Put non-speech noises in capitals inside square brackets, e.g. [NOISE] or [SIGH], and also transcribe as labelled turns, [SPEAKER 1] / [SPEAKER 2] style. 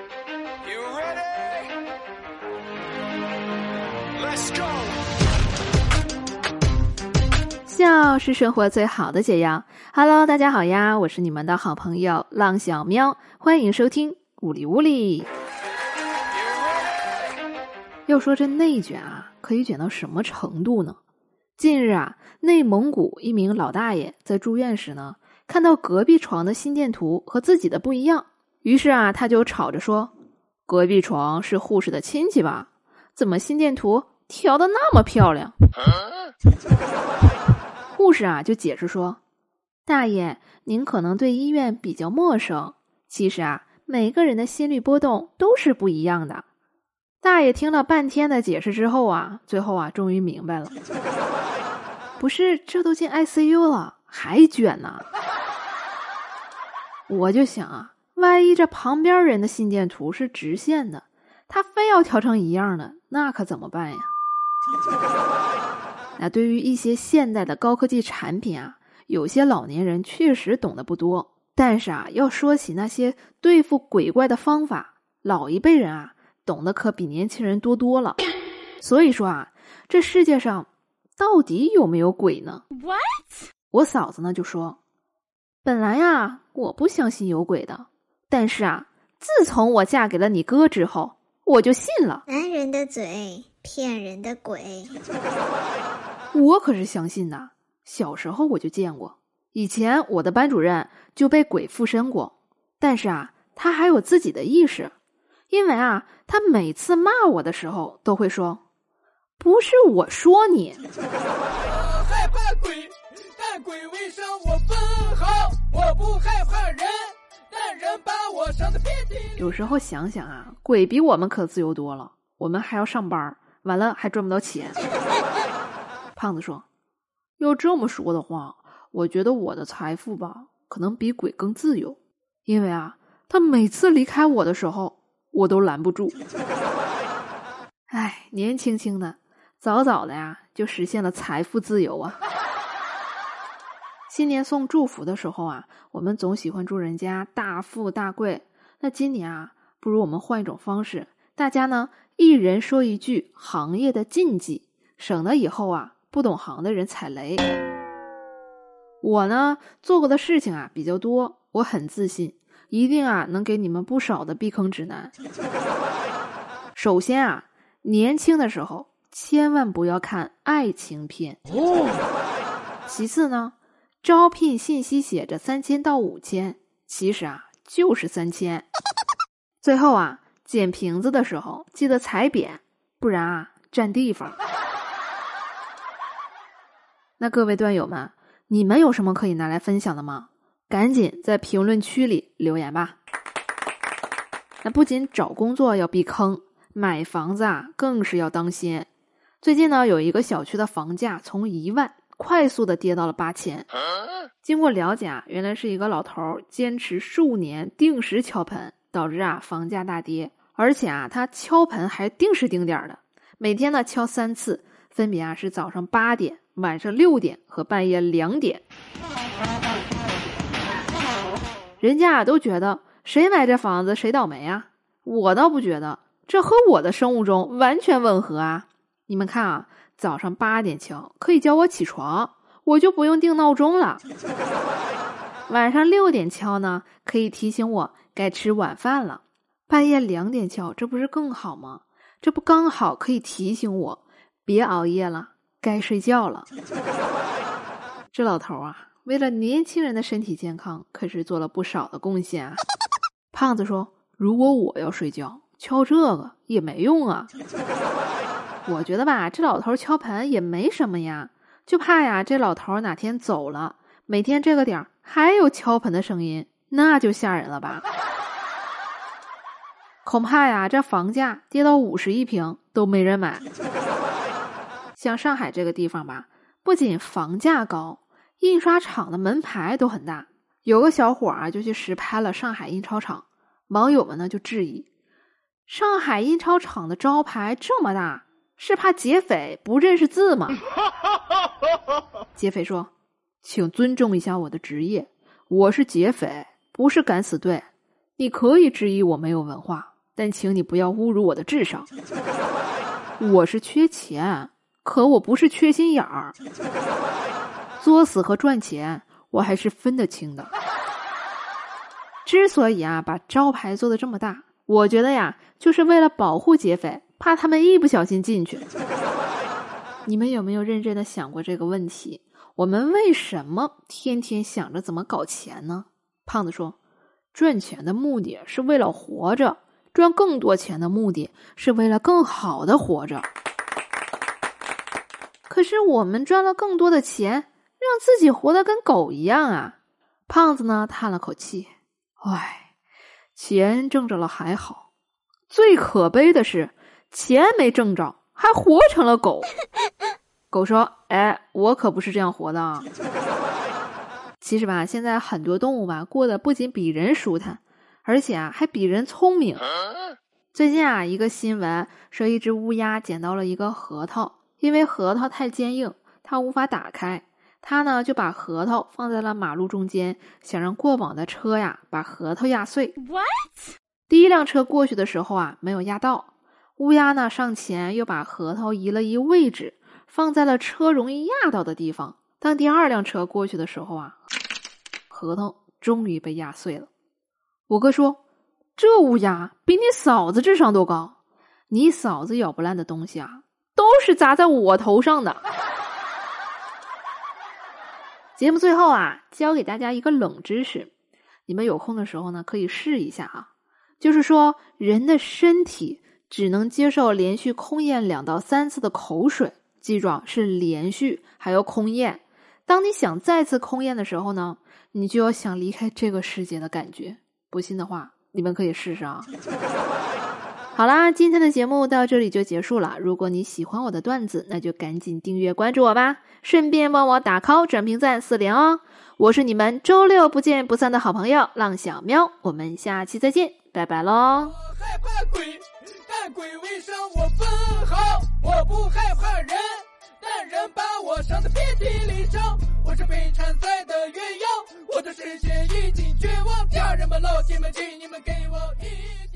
[SPEAKER 1] you ready？
[SPEAKER 2] 笑是生活最好的解药。Hello，大家好呀，我是你们的好朋友浪小喵，欢迎收听呜里呜里。要说这内卷啊，可以卷到什么程度呢？近日啊，内蒙古一名老大爷在住院时呢，看到隔壁床的心电图和自己的不一样，于是啊，他就吵着说：“隔壁床是护士的亲戚吧？怎么心电图调的那么漂亮？” [LAUGHS] 护士啊就解释说：“大爷，您可能对医院比较陌生，其实啊，每个人的心率波动都是不一样的。”大爷听了半天的解释之后啊，最后啊，终于明白了。不是，这都进 ICU 了，还卷呢？我就想啊，万一这旁边人的心电图是直线的，他非要调成一样的，那可怎么办呀？[LAUGHS] 那对于一些现代的高科技产品啊，有些老年人确实懂得不多。但是啊，要说起那些对付鬼怪的方法，老一辈人啊。懂得可比年轻人多多了，[COUGHS] 所以说啊，这世界上到底有没有鬼呢
[SPEAKER 3] ？What？
[SPEAKER 2] 我嫂子呢就说，本来呀我不相信有鬼的，但是啊，自从我嫁给了你哥之后，我就信了。
[SPEAKER 3] 男人的嘴骗人的鬼，[LAUGHS]
[SPEAKER 2] 我可是相信的。小时候我就见过，以前我的班主任就被鬼附身过，但是啊，他还有自己的意识。因为啊，他每次骂我的时候都会说：“不是我说你。”
[SPEAKER 1] 害怕鬼，但鬼未伤我分毫。我不害
[SPEAKER 2] 有时候想想啊，鬼比我们可自由多了。我们还要上班，完了还赚不到钱。[LAUGHS] 胖子说：“要这么说的话，我觉得我的财富吧，可能比鬼更自由。因为啊，他每次离开我的时候。”我都拦不住，[LAUGHS] 哎，年轻轻的，早早的呀，就实现了财富自由啊！新年送祝福的时候啊，我们总喜欢祝人家大富大贵。那今年啊，不如我们换一种方式，大家呢一人说一句行业的禁忌，省得以后啊不懂行的人踩雷。我呢做过的事情啊比较多，我很自信。一定啊，能给你们不少的避坑指南。首先啊，年轻的时候千万不要看爱情片。其次呢，招聘信息写着三千到五千，其实啊就是三千。最后啊，捡瓶子的时候记得踩扁，不然啊占地方。那各位段友们，你们有什么可以拿来分享的吗？赶紧在评论区里留言吧。那不仅找工作要避坑，买房子啊更是要当心。最近呢，有一个小区的房价从一万快速的跌到了八千。经过了解啊，原来是一个老头坚持数年定时敲盆，导致啊房价大跌。而且啊，他敲盆还定时定点的，每天呢敲三次，分别啊是早上八点、晚上六点和半夜两点。人家啊都觉得谁买这房子谁倒霉啊！我倒不觉得，这和我的生物钟完全吻合啊！你们看啊，早上八点敲可以叫我起床，我就不用定闹钟了；晚上六点敲呢，可以提醒我该吃晚饭了；半夜两点敲，这不是更好吗？这不刚好可以提醒我别熬夜了，该睡觉了。这老头啊！为了年轻人的身体健康，可是做了不少的贡献啊！胖子说：“如果我要睡觉，敲这个也没用啊。”我觉得吧，这老头敲盆也没什么呀，就怕呀，这老头哪天走了，每天这个点儿还有敲盆的声音，那就吓人了吧？恐怕呀，这房价跌到五十一平都没人买。像上海这个地方吧，不仅房价高。印刷厂的门牌都很大，有个小伙啊就去实拍了上海印钞厂，网友们呢就质疑：上海印钞厂的招牌这么大，是怕劫匪不认识字吗？[LAUGHS] 劫匪说：“请尊重一下我的职业，我是劫匪，不是敢死队。你可以质疑我没有文化，但请你不要侮辱我的智商。我是缺钱，可我不是缺心眼儿。作死和赚钱，我还是分得清的。之所以啊把招牌做的这么大，我觉得呀，就是为了保护劫匪，怕他们一不小心进去。你们有没有认真的想过这个问题？我们为什么天天想着怎么搞钱呢？胖子说：“赚钱的目的是为了活着，赚更多钱的目的是为了更好的活着。可是我们赚了更多的钱，让自己活得跟狗一样啊！”胖子呢叹了口气：“唉，钱挣着了还好，最可悲的是钱没挣着，还活成了狗。”狗说：“哎，我可不是这样活的啊！其实吧，现在很多动物吧，过得不仅比人舒坦，而且啊，还比人聪明。最近啊，一个新闻说，一只乌鸦捡到了一个核桃，因为核桃太坚硬，它无法打开，它呢就把核桃放在了马路中间，想让过往的车呀把核桃压碎。
[SPEAKER 3] What？
[SPEAKER 2] 第一辆车过去的时候啊，没有压到，乌鸦呢上前又把核桃移了移位置。”放在了车容易压到的地方。当第二辆车过去的时候啊，核桃终于被压碎了。我哥说：“这乌鸦比你嫂子智商都高，你嫂子咬不烂的东西啊，都是砸在我头上的。”节目最后啊，教给大家一个冷知识，你们有空的时候呢，可以试一下啊。就是说，人的身体只能接受连续空咽两到三次的口水。记住啊，是连续还有空咽。当你想再次空咽的时候呢，你就要想离开这个世界的感觉。不信的话，你们可以试试啊。好啦，今天的节目到这里就结束了。如果你喜欢我的段子，那就赶紧订阅关注我吧，顺便帮我打 call 转评赞四连哦。我是你们周六不见不散的好朋友浪小喵，我们下期再见，拜拜喽。
[SPEAKER 1] 鬼未伤我分毫，我不害怕人，但人把我伤的遍体鳞伤。我是被缠在的鸳鸯，我的世界已经绝望。家人们，老铁们，请你们给我一。